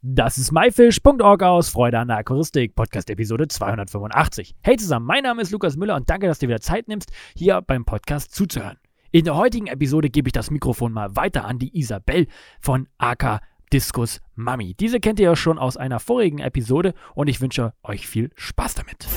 Das ist myfish.org aus Freude an der Aquaristik, Podcast Episode 285. Hey zusammen, mein Name ist Lukas Müller und danke, dass du wieder Zeit nimmst, hier beim Podcast zuzuhören. In der heutigen Episode gebe ich das Mikrofon mal weiter an die Isabel von AK Diskus Mami. Diese kennt ihr ja schon aus einer vorigen Episode und ich wünsche euch viel Spaß damit.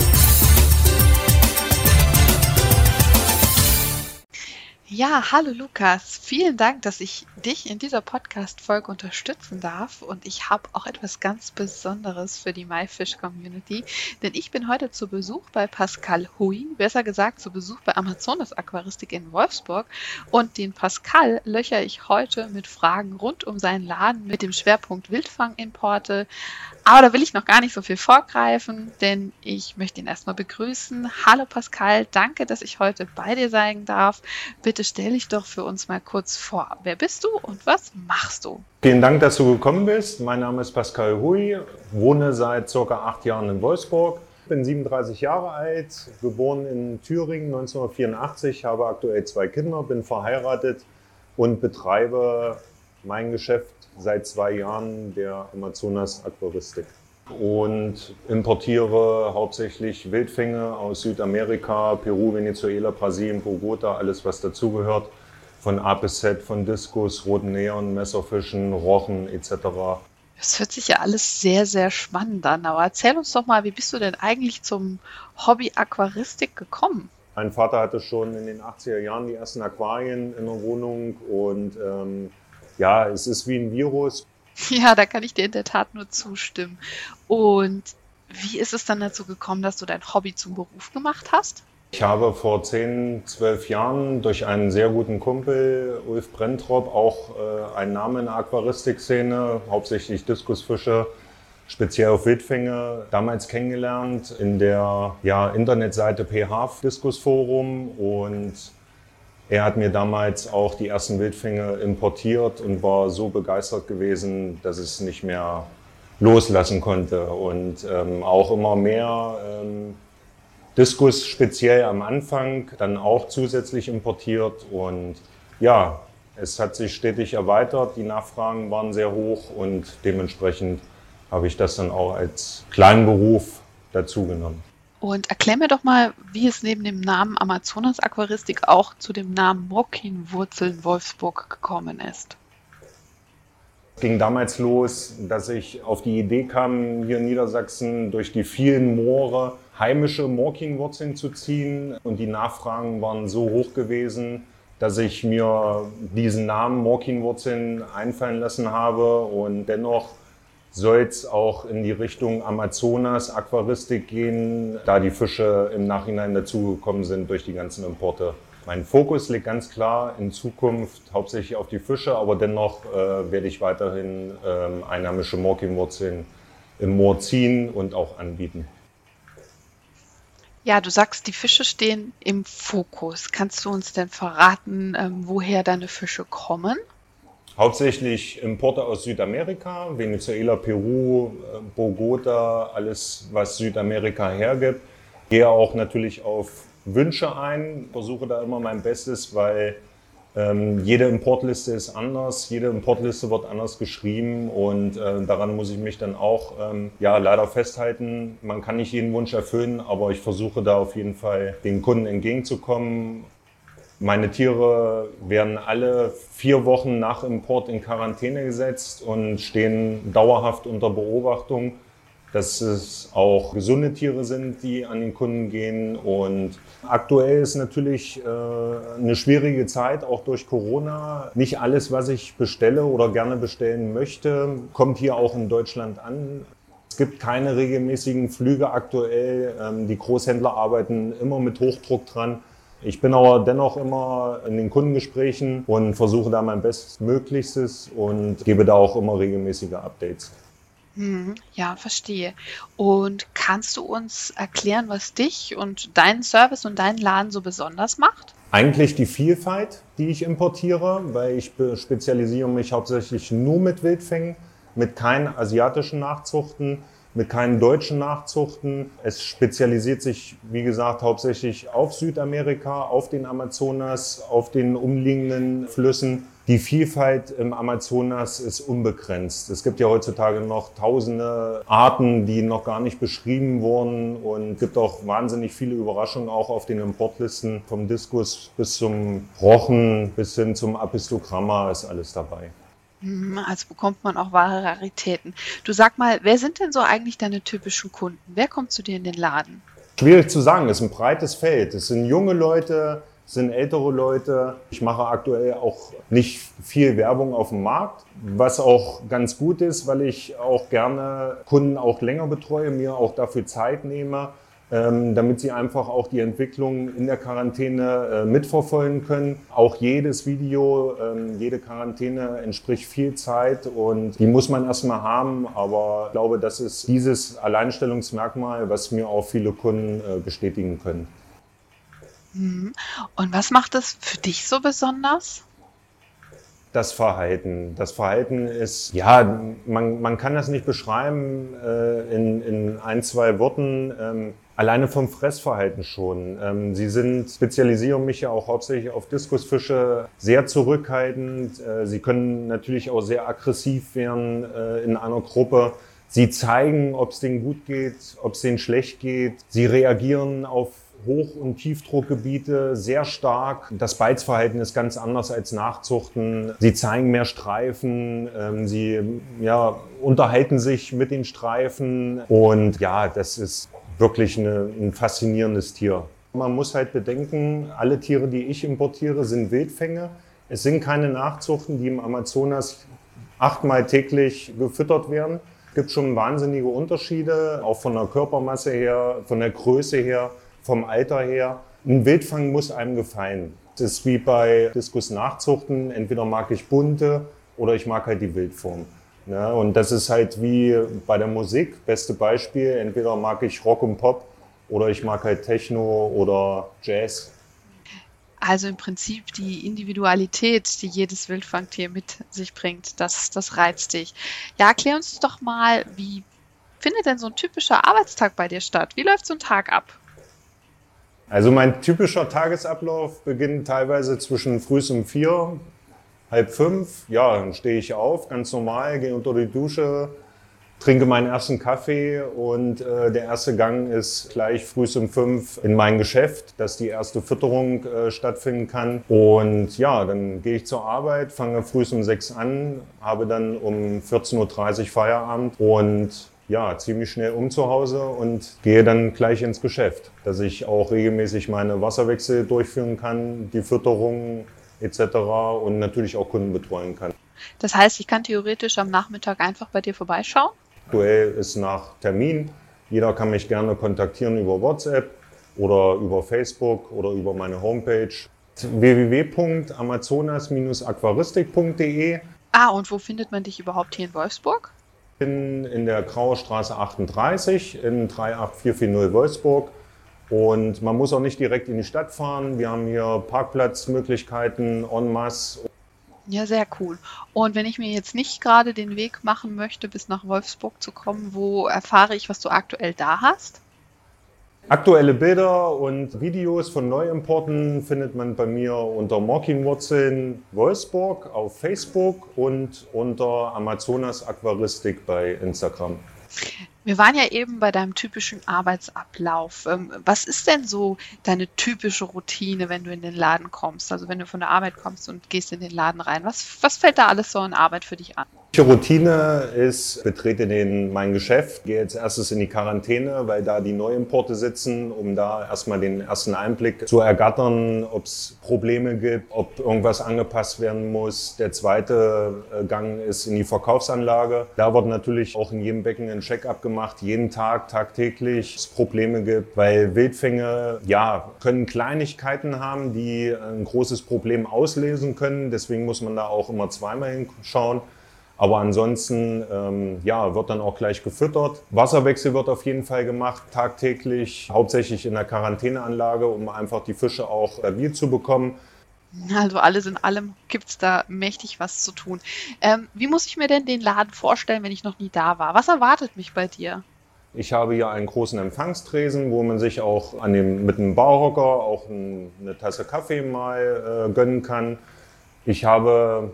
Ja, hallo Lukas. Vielen Dank, dass ich dich in dieser Podcast-Folge unterstützen darf. Und ich habe auch etwas ganz Besonderes für die MyFish-Community. Denn ich bin heute zu Besuch bei Pascal Hui, besser gesagt zu Besuch bei Amazonas Aquaristik in Wolfsburg. Und den Pascal löcher ich heute mit Fragen rund um seinen Laden mit dem Schwerpunkt Wildfangimporte. Aber da will ich noch gar nicht so viel vorgreifen, denn ich möchte ihn erstmal begrüßen. Hallo Pascal, danke, dass ich heute bei dir sein darf. Bitte stell dich doch für uns mal kurz vor. Wer bist du und was machst du? Vielen Dank, dass du gekommen bist. Mein Name ist Pascal Hui, wohne seit circa acht Jahren in Wolfsburg. Bin 37 Jahre alt, geboren in Thüringen 1984, habe aktuell zwei Kinder, bin verheiratet und betreibe mein Geschäft seit zwei Jahren der Amazonas Aquaristik und importiere hauptsächlich Wildfänge aus Südamerika, Peru, Venezuela, Brasilien, Bogota, alles was dazugehört. Von A bis Z, von Diskus, roten Neon, Messerfischen, Rochen etc. Das hört sich ja alles sehr, sehr spannend an. Aber erzähl uns doch mal, wie bist du denn eigentlich zum Hobby Aquaristik gekommen? Mein Vater hatte schon in den 80er Jahren die ersten Aquarien in der Wohnung und ähm, ja, es ist wie ein Virus. Ja, da kann ich dir in der Tat nur zustimmen. Und wie ist es dann dazu gekommen, dass du dein Hobby zum Beruf gemacht hast? Ich habe vor 10, 12 Jahren durch einen sehr guten Kumpel, Ulf Brentrop, auch äh, einen Namen in der Aquaristikszene, hauptsächlich Diskusfische, speziell auf Wildfänge, damals kennengelernt in der ja, Internetseite PH Diskusforum und er hat mir damals auch die ersten Wildfänge importiert und war so begeistert gewesen, dass es nicht mehr loslassen konnte. Und ähm, auch immer mehr ähm, Diskus speziell am Anfang, dann auch zusätzlich importiert. Und ja, es hat sich stetig erweitert, die Nachfragen waren sehr hoch und dementsprechend habe ich das dann auch als kleinen Beruf dazugenommen. Und erklär mir doch mal, wie es neben dem Namen Amazonas Aquaristik auch zu dem Namen Mockin-Wurzeln Wolfsburg gekommen ist. Es ging damals los, dass ich auf die Idee kam, hier in Niedersachsen durch die vielen Moore heimische Morkin-Wurzeln zu ziehen. Und die Nachfragen waren so hoch gewesen, dass ich mir diesen Namen Morkin-Wurzeln einfallen lassen habe und dennoch soll es auch in die Richtung Amazonas, Aquaristik gehen, da die Fische im Nachhinein dazugekommen sind durch die ganzen Importe. Mein Fokus liegt ganz klar in Zukunft hauptsächlich auf die Fische, aber dennoch äh, werde ich weiterhin äh, einheimische Morkinwurzeln im Moor ziehen und auch anbieten. Ja, du sagst, die Fische stehen im Fokus. Kannst du uns denn verraten, ähm, woher deine Fische kommen? Hauptsächlich Importe aus Südamerika, Venezuela, Peru, äh, Bogota, alles, was Südamerika hergibt. Gehe auch natürlich auf Wünsche ein, versuche da immer mein Bestes, weil ähm, jede Importliste ist anders, jede Importliste wird anders geschrieben und äh, daran muss ich mich dann auch ähm, ja, leider festhalten. Man kann nicht jeden Wunsch erfüllen, aber ich versuche da auf jeden Fall den Kunden entgegenzukommen meine Tiere werden alle vier Wochen nach Import in Quarantäne gesetzt und stehen dauerhaft unter Beobachtung, dass es auch gesunde Tiere sind, die an den Kunden gehen. Und aktuell ist natürlich äh, eine schwierige Zeit, auch durch Corona. Nicht alles, was ich bestelle oder gerne bestellen möchte, kommt hier auch in Deutschland an. Es gibt keine regelmäßigen Flüge aktuell. Ähm, die Großhändler arbeiten immer mit Hochdruck dran. Ich bin aber dennoch immer in den Kundengesprächen und versuche da mein Bestmöglichstes und gebe da auch immer regelmäßige Updates. Hm, ja, verstehe. Und kannst du uns erklären, was dich und deinen Service und deinen Laden so besonders macht? Eigentlich die Vielfalt, die ich importiere, weil ich spezialisiere mich hauptsächlich nur mit Wildfängen, mit keinen asiatischen Nachzuchten mit keinen deutschen Nachzuchten. Es spezialisiert sich, wie gesagt, hauptsächlich auf Südamerika, auf den Amazonas, auf den umliegenden Flüssen. die Vielfalt im Amazonas ist unbegrenzt. Es gibt ja heutzutage noch tausende Arten, die noch gar nicht beschrieben wurden und gibt auch wahnsinnig viele Überraschungen auch auf den Importlisten. Vom Diskus bis zum Rochen bis hin zum Apistogramma ist alles dabei. Hm, also bekommt man auch wahre Raritäten. Du sag mal, wer sind denn so eigentlich deine typischen Kunden? Wer kommt zu dir in den Laden? Schwierig zu sagen, es ist ein breites Feld. Es sind junge Leute, sind ältere Leute. Ich mache aktuell auch nicht viel Werbung auf dem Markt, was auch ganz gut ist, weil ich auch gerne Kunden auch länger betreue, mir auch dafür Zeit nehme, damit sie einfach auch die Entwicklung in der Quarantäne äh, mitverfolgen können. Auch jedes Video, ähm, jede Quarantäne entspricht viel Zeit und die muss man erstmal haben, aber ich glaube, das ist dieses Alleinstellungsmerkmal, was mir auch viele Kunden äh, bestätigen können. Mhm. Und was macht es für dich so besonders? Das Verhalten. Das Verhalten ist, ja, man, man kann das nicht beschreiben äh, in, in ein, zwei Worten. Ähm, alleine vom Fressverhalten schon. Ähm, sie sind, spezialisieren mich ja auch hauptsächlich auf Diskusfische, sehr zurückhaltend. Äh, sie können natürlich auch sehr aggressiv werden äh, in einer Gruppe. Sie zeigen, ob es denen gut geht, ob es denen schlecht geht. Sie reagieren auf Hoch- und Tiefdruckgebiete sehr stark. Das Beizverhalten ist ganz anders als Nachzuchten. Sie zeigen mehr Streifen, ähm, sie ja, unterhalten sich mit den Streifen und ja, das ist wirklich eine, ein faszinierendes Tier. Man muss halt bedenken, alle Tiere, die ich importiere, sind Wildfänge. Es sind keine Nachzuchten, die im Amazonas achtmal täglich gefüttert werden. Es gibt schon wahnsinnige Unterschiede, auch von der Körpermasse her, von der Größe her vom Alter her. Ein Wildfang muss einem gefallen. Das ist wie bei Diskus-Nachzuchten. Entweder mag ich bunte oder ich mag halt die Wildform. Ja, und das ist halt wie bei der Musik, beste Beispiel. Entweder mag ich Rock und Pop oder ich mag halt Techno oder Jazz. Also im Prinzip die Individualität, die jedes Wildfangtier mit sich bringt, das, das reizt dich. Ja, erklär uns doch mal, wie findet denn so ein typischer Arbeitstag bei dir statt? Wie läuft so ein Tag ab? Also mein typischer Tagesablauf beginnt teilweise zwischen früh um vier, halb fünf. Ja, dann stehe ich auf, ganz normal, gehe unter die Dusche, trinke meinen ersten Kaffee und äh, der erste Gang ist gleich früh um fünf in mein Geschäft, dass die erste Fütterung äh, stattfinden kann. Und ja, dann gehe ich zur Arbeit, fange früh um sechs an, habe dann um 14.30 Uhr Feierabend und ja, ziemlich schnell um zu Hause und gehe dann gleich ins Geschäft, dass ich auch regelmäßig meine Wasserwechsel durchführen kann, die Fütterung etc. und natürlich auch Kunden betreuen kann. Das heißt, ich kann theoretisch am Nachmittag einfach bei dir vorbeischauen? Aktuell ist nach Termin. Jeder kann mich gerne kontaktieren über WhatsApp oder über Facebook oder über meine Homepage www.amazonas-aquaristik.de. Ah, und wo findet man dich überhaupt hier in Wolfsburg? bin in der Graue Straße 38 in 38440 Wolfsburg. Und man muss auch nicht direkt in die Stadt fahren. Wir haben hier Parkplatzmöglichkeiten en masse. Ja, sehr cool. Und wenn ich mir jetzt nicht gerade den Weg machen möchte, bis nach Wolfsburg zu kommen, wo erfahre ich, was du aktuell da hast? Aktuelle Bilder und Videos von Neuimporten findet man bei mir unter Morkinwurzeln Wolfsburg auf Facebook und unter Amazonas Aquaristik bei Instagram. Wir waren ja eben bei deinem typischen Arbeitsablauf. Ähm, was ist denn so deine typische Routine, wenn du in den Laden kommst? Also wenn du von der Arbeit kommst und gehst in den Laden rein. Was, was fällt da alles so an Arbeit für dich an? Routine ist, betrete den, mein Geschäft, gehe jetzt erstes in die Quarantäne, weil da die Neuimporte sitzen, um da erstmal den ersten Einblick zu ergattern, ob es Probleme gibt, ob irgendwas angepasst werden muss. Der zweite äh, Gang ist in die Verkaufsanlage. Da wird natürlich auch in jedem Becken ein Check-up gemacht, jeden Tag, tagtäglich, es Probleme gibt, weil Wildfänge, ja, können Kleinigkeiten haben, die ein großes Problem auslesen können. Deswegen muss man da auch immer zweimal hinschauen. Aber ansonsten ähm, ja, wird dann auch gleich gefüttert. Wasserwechsel wird auf jeden Fall gemacht, tagtäglich, hauptsächlich in der Quarantäneanlage, um einfach die Fische auch stabil zu bekommen. Also alles in allem gibt es da mächtig was zu tun. Ähm, wie muss ich mir denn den Laden vorstellen, wenn ich noch nie da war? Was erwartet mich bei dir? Ich habe hier einen großen Empfangstresen, wo man sich auch an dem, mit einem Barhocker auch ein, eine Tasse Kaffee mal äh, gönnen kann. Ich habe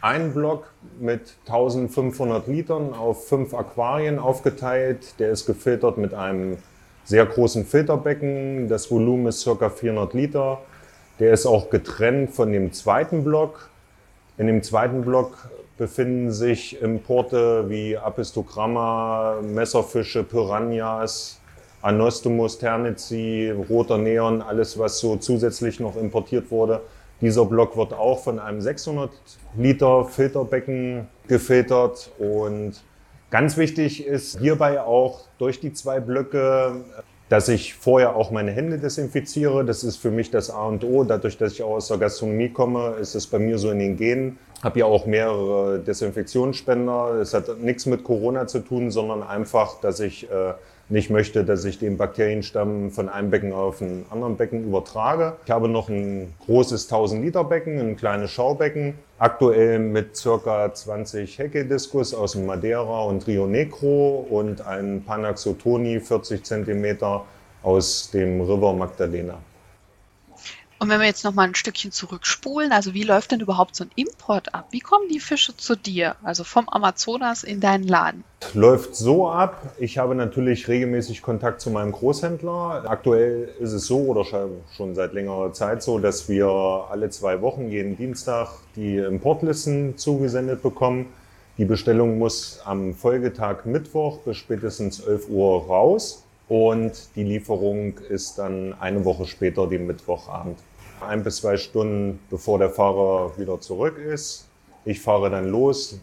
einen Block mit 1500 Litern auf fünf Aquarien aufgeteilt. Der ist gefiltert mit einem sehr großen Filterbecken. Das Volumen ist ca. 400 Liter. Der ist auch getrennt von dem zweiten Block. In dem zweiten Block befinden sich Importe wie Apistogramma, Messerfische, Piranhas, Anostomus ternici, roter Neon, alles was so zusätzlich noch importiert wurde. Dieser Block wird auch von einem 600 Liter Filterbecken gefiltert und ganz wichtig ist hierbei auch durch die zwei Blöcke, dass ich vorher auch meine Hände desinfiziere. Das ist für mich das A und O. Dadurch, dass ich auch aus der Gastronomie komme, ist es bei mir so in den Genen. Habe ja auch mehrere Desinfektionsspender. Es hat nichts mit Corona zu tun, sondern einfach, dass ich äh, nicht möchte, dass ich den Bakterienstamm von einem Becken auf ein anderen Becken übertrage. Ich habe noch ein großes 1000 Liter Becken, ein kleines Schaubecken, aktuell mit circa 20 Hecke-Diskus aus dem Madeira und Rio Negro und ein Panaxotoni 40 Zentimeter aus dem River Magdalena. Und wenn wir jetzt noch mal ein Stückchen zurückspulen, also wie läuft denn überhaupt so ein Import ab? Wie kommen die Fische zu dir, also vom Amazonas in deinen Laden? Läuft so ab. Ich habe natürlich regelmäßig Kontakt zu meinem Großhändler. Aktuell ist es so oder schon seit längerer Zeit so, dass wir alle zwei Wochen jeden Dienstag die Importlisten zugesendet bekommen. Die Bestellung muss am Folgetag Mittwoch bis spätestens 11 Uhr raus und die Lieferung ist dann eine Woche später, den Mittwochabend. Ein bis zwei Stunden bevor der Fahrer wieder zurück ist. Ich fahre dann los,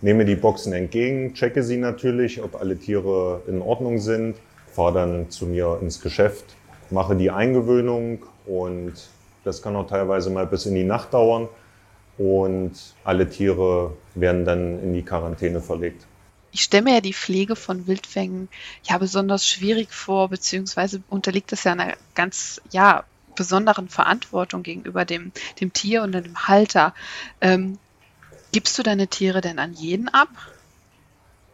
nehme die Boxen entgegen, checke sie natürlich, ob alle Tiere in Ordnung sind, fahre dann zu mir ins Geschäft, mache die Eingewöhnung und das kann auch teilweise mal bis in die Nacht dauern und alle Tiere werden dann in die Quarantäne verlegt ich stelle mir ja die Pflege von Wildfängen ja besonders schwierig vor, beziehungsweise unterliegt das ja einer ganz, ja, besonderen Verantwortung gegenüber dem, dem Tier und dem Halter. Ähm, gibst du deine Tiere denn an jeden ab?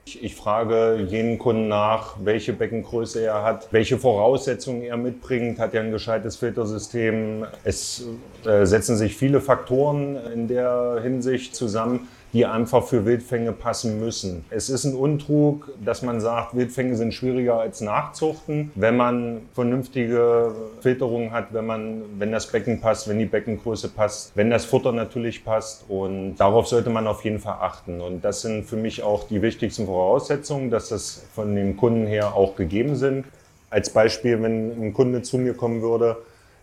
Ich, ich, frage jeden Kunden nach, welche Beckengröße er hat, welche Voraussetzungen er mitbringt. Hat er ein gescheites Filtersystem? Es äh, setzen sich viele Faktoren in der Hinsicht zusammen die einfach für Wildfänge passen müssen. Es ist ein Untrug, dass man sagt, Wildfänge sind schwieriger als Nachzuchten, wenn man vernünftige Filterung hat, wenn man, wenn das Becken passt, wenn die Beckengröße passt, wenn das Futter natürlich passt und darauf sollte man auf jeden Fall achten. Und das sind für mich auch die wichtigsten Voraussetzungen, dass das von dem Kunden her auch gegeben sind. Als Beispiel, wenn ein Kunde zu mir kommen würde,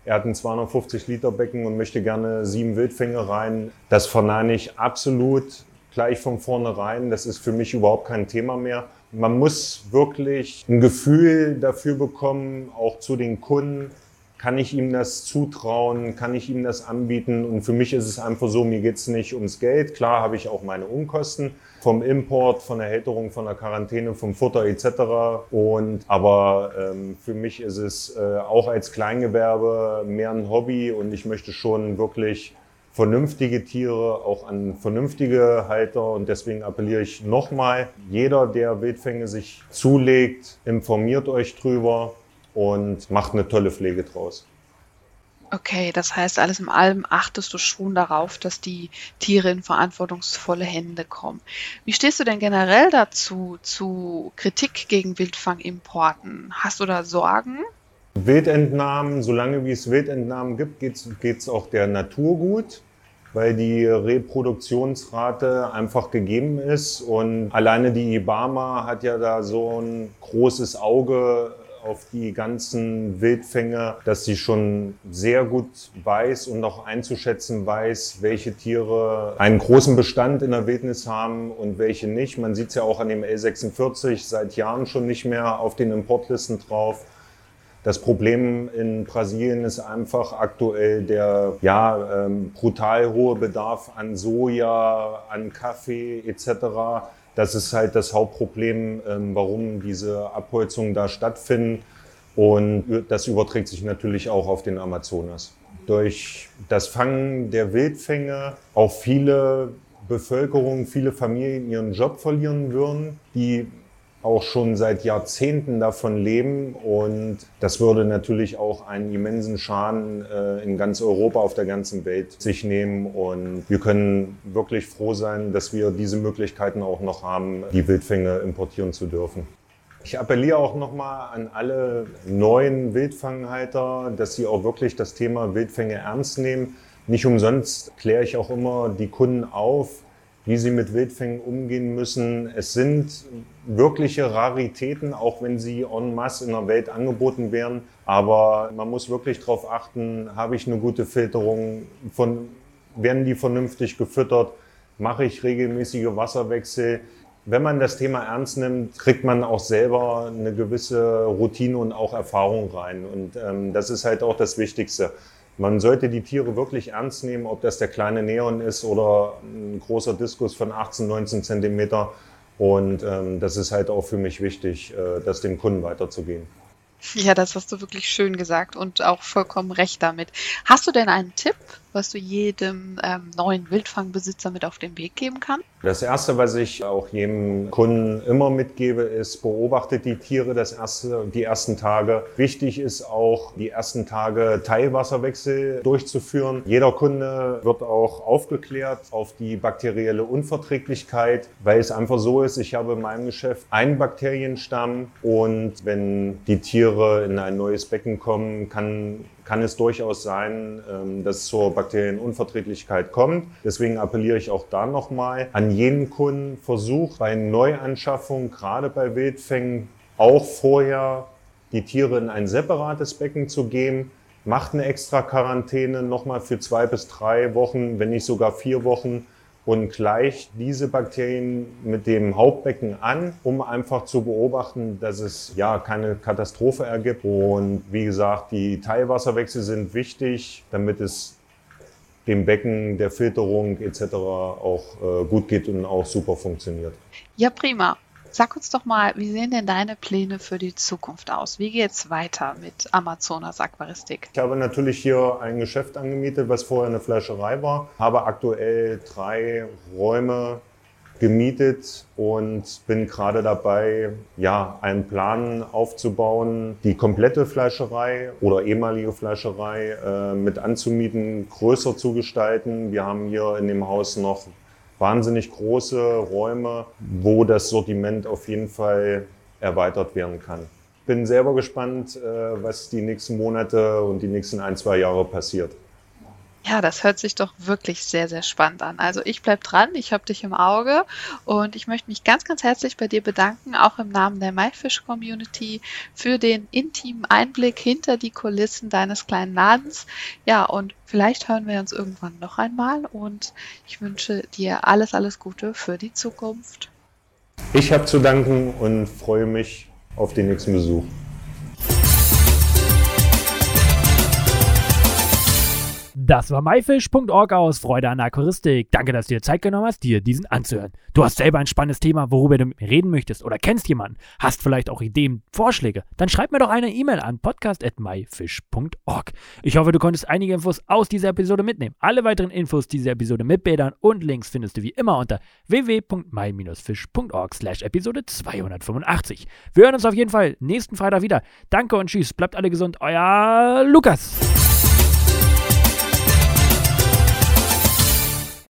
er hat ein 250 Liter Becken und möchte gerne sieben Wildfänge rein. Das verneine ich absolut gleich von vornherein. Das ist für mich überhaupt kein Thema mehr. Man muss wirklich ein Gefühl dafür bekommen, auch zu den Kunden. Kann ich ihm das zutrauen? Kann ich ihm das anbieten? Und für mich ist es einfach so, mir geht es nicht ums Geld. Klar habe ich auch meine Unkosten vom Import, von der Hälterung, von der Quarantäne, vom Futter etc. Und aber ähm, für mich ist es äh, auch als Kleingewerbe mehr ein Hobby und ich möchte schon wirklich vernünftige Tiere, auch an vernünftige Halter. Und deswegen appelliere ich nochmal, jeder, der Wildfänge sich zulegt, informiert euch drüber und macht eine tolle Pflege draus. Okay, das heißt, alles in allem achtest du schon darauf, dass die Tiere in verantwortungsvolle Hände kommen. Wie stehst du denn generell dazu, zu Kritik gegen Wildfangimporten? Hast du da Sorgen? Wildentnahmen, solange wie es Wildentnahmen gibt, geht es auch der Natur gut, weil die Reproduktionsrate einfach gegeben ist. Und alleine die IBAMA hat ja da so ein großes Auge auf die ganzen Wildfänge, dass sie schon sehr gut weiß und auch einzuschätzen weiß, welche Tiere einen großen Bestand in der Wildnis haben und welche nicht. Man sieht es ja auch an dem L46 seit Jahren schon nicht mehr auf den Importlisten drauf. Das Problem in Brasilien ist einfach aktuell der ja, ähm, brutal hohe Bedarf an Soja, an Kaffee etc. Das ist halt das Hauptproblem, ähm, warum diese Abholzungen da stattfinden. Und das überträgt sich natürlich auch auf den Amazonas. Durch das Fangen der Wildfänge auch viele Bevölkerung, viele Familien ihren Job verlieren würden, die auch schon seit Jahrzehnten davon leben und das würde natürlich auch einen immensen Schaden äh, in ganz Europa, auf der ganzen Welt sich nehmen und wir können wirklich froh sein, dass wir diese Möglichkeiten auch noch haben, die Wildfänge importieren zu dürfen. Ich appelliere auch nochmal an alle neuen Wildfanghalter, dass sie auch wirklich das Thema Wildfänge ernst nehmen. Nicht umsonst kläre ich auch immer die Kunden auf, wie sie mit Wildfängen umgehen müssen. Es sind wirkliche Raritäten, auch wenn sie en masse in der Welt angeboten werden. Aber man muss wirklich darauf achten, habe ich eine gute Filterung, von, werden die vernünftig gefüttert, mache ich regelmäßige Wasserwechsel. Wenn man das Thema ernst nimmt, kriegt man auch selber eine gewisse Routine und auch Erfahrung rein. Und ähm, das ist halt auch das Wichtigste. Man sollte die Tiere wirklich ernst nehmen, ob das der kleine Neon ist oder ein großer Diskus von 18, 19 Zentimeter. Und ähm, das ist halt auch für mich wichtig, äh, das dem Kunden weiterzugehen. Ja, das hast du wirklich schön gesagt und auch vollkommen recht damit. Hast du denn einen Tipp, was du jedem ähm, neuen Wildfangbesitzer mit auf den Weg geben kannst? Das Erste, was ich auch jedem Kunden immer mitgebe, ist, beobachtet die Tiere das erste, die ersten Tage. Wichtig ist auch, die ersten Tage Teilwasserwechsel durchzuführen. Jeder Kunde wird auch aufgeklärt auf die bakterielle Unverträglichkeit, weil es einfach so ist, ich habe in meinem Geschäft einen Bakterienstamm und wenn die Tiere in ein neues Becken kommen, kann kann es durchaus sein, ähm, dass zur Bakterienunverträglichkeit kommt. Deswegen appelliere ich auch da nochmal an jeden Kunden, versucht bei Neuanschaffung, gerade bei Wildfängen, auch vorher die Tiere in ein separates Becken zu geben. Macht eine extra Quarantäne nochmal für zwei bis drei Wochen, wenn nicht sogar vier Wochen und gleicht diese Bakterien mit dem Hauptbecken an, um einfach zu beobachten, dass es ja keine Katastrophe ergibt. Und wie gesagt, die Teilwasserwechsel sind wichtig, damit es dem Becken, der Filterung etc. auch äh, gut geht und auch super funktioniert. Ja, prima. Sag uns doch mal, wie sehen denn deine Pläne für die Zukunft aus? Wie geht es weiter mit Amazonas Aquaristik? Ich habe natürlich hier ein Geschäft angemietet, was vorher eine Fleischerei war, habe aktuell drei Räume gemietet und bin gerade dabei, ja, einen Plan aufzubauen, die komplette Fleischerei oder ehemalige Fleischerei äh, mit anzumieten, größer zu gestalten. Wir haben hier in dem Haus noch wahnsinnig große Räume, wo das Sortiment auf jeden Fall erweitert werden kann. Bin selber gespannt, äh, was die nächsten Monate und die nächsten ein, zwei Jahre passiert. Ja, das hört sich doch wirklich sehr, sehr spannend an. Also ich bleibe dran, ich habe dich im Auge und ich möchte mich ganz, ganz herzlich bei dir bedanken, auch im Namen der MyFish-Community, für den intimen Einblick hinter die Kulissen deines kleinen Ladens. Ja, und vielleicht hören wir uns irgendwann noch einmal und ich wünsche dir alles, alles Gute für die Zukunft. Ich habe zu danken und freue mich auf den nächsten Besuch. Das war myfish.org aus Freude an Aquaristik. Danke, dass du dir Zeit genommen hast, dir diesen anzuhören. Du hast selber ein spannendes Thema, worüber du mit mir reden möchtest oder kennst jemanden, hast vielleicht auch Ideen, Vorschläge, dann schreib mir doch eine E-Mail an podcast.myfish.org. Ich hoffe, du konntest einige Infos aus dieser Episode mitnehmen. Alle weiteren Infos dieser Episode mit Bildern und Links findest du wie immer unter www.my-fish.org slash Episode 285. Wir hören uns auf jeden Fall nächsten Freitag wieder. Danke und tschüss. Bleibt alle gesund. Euer Lukas.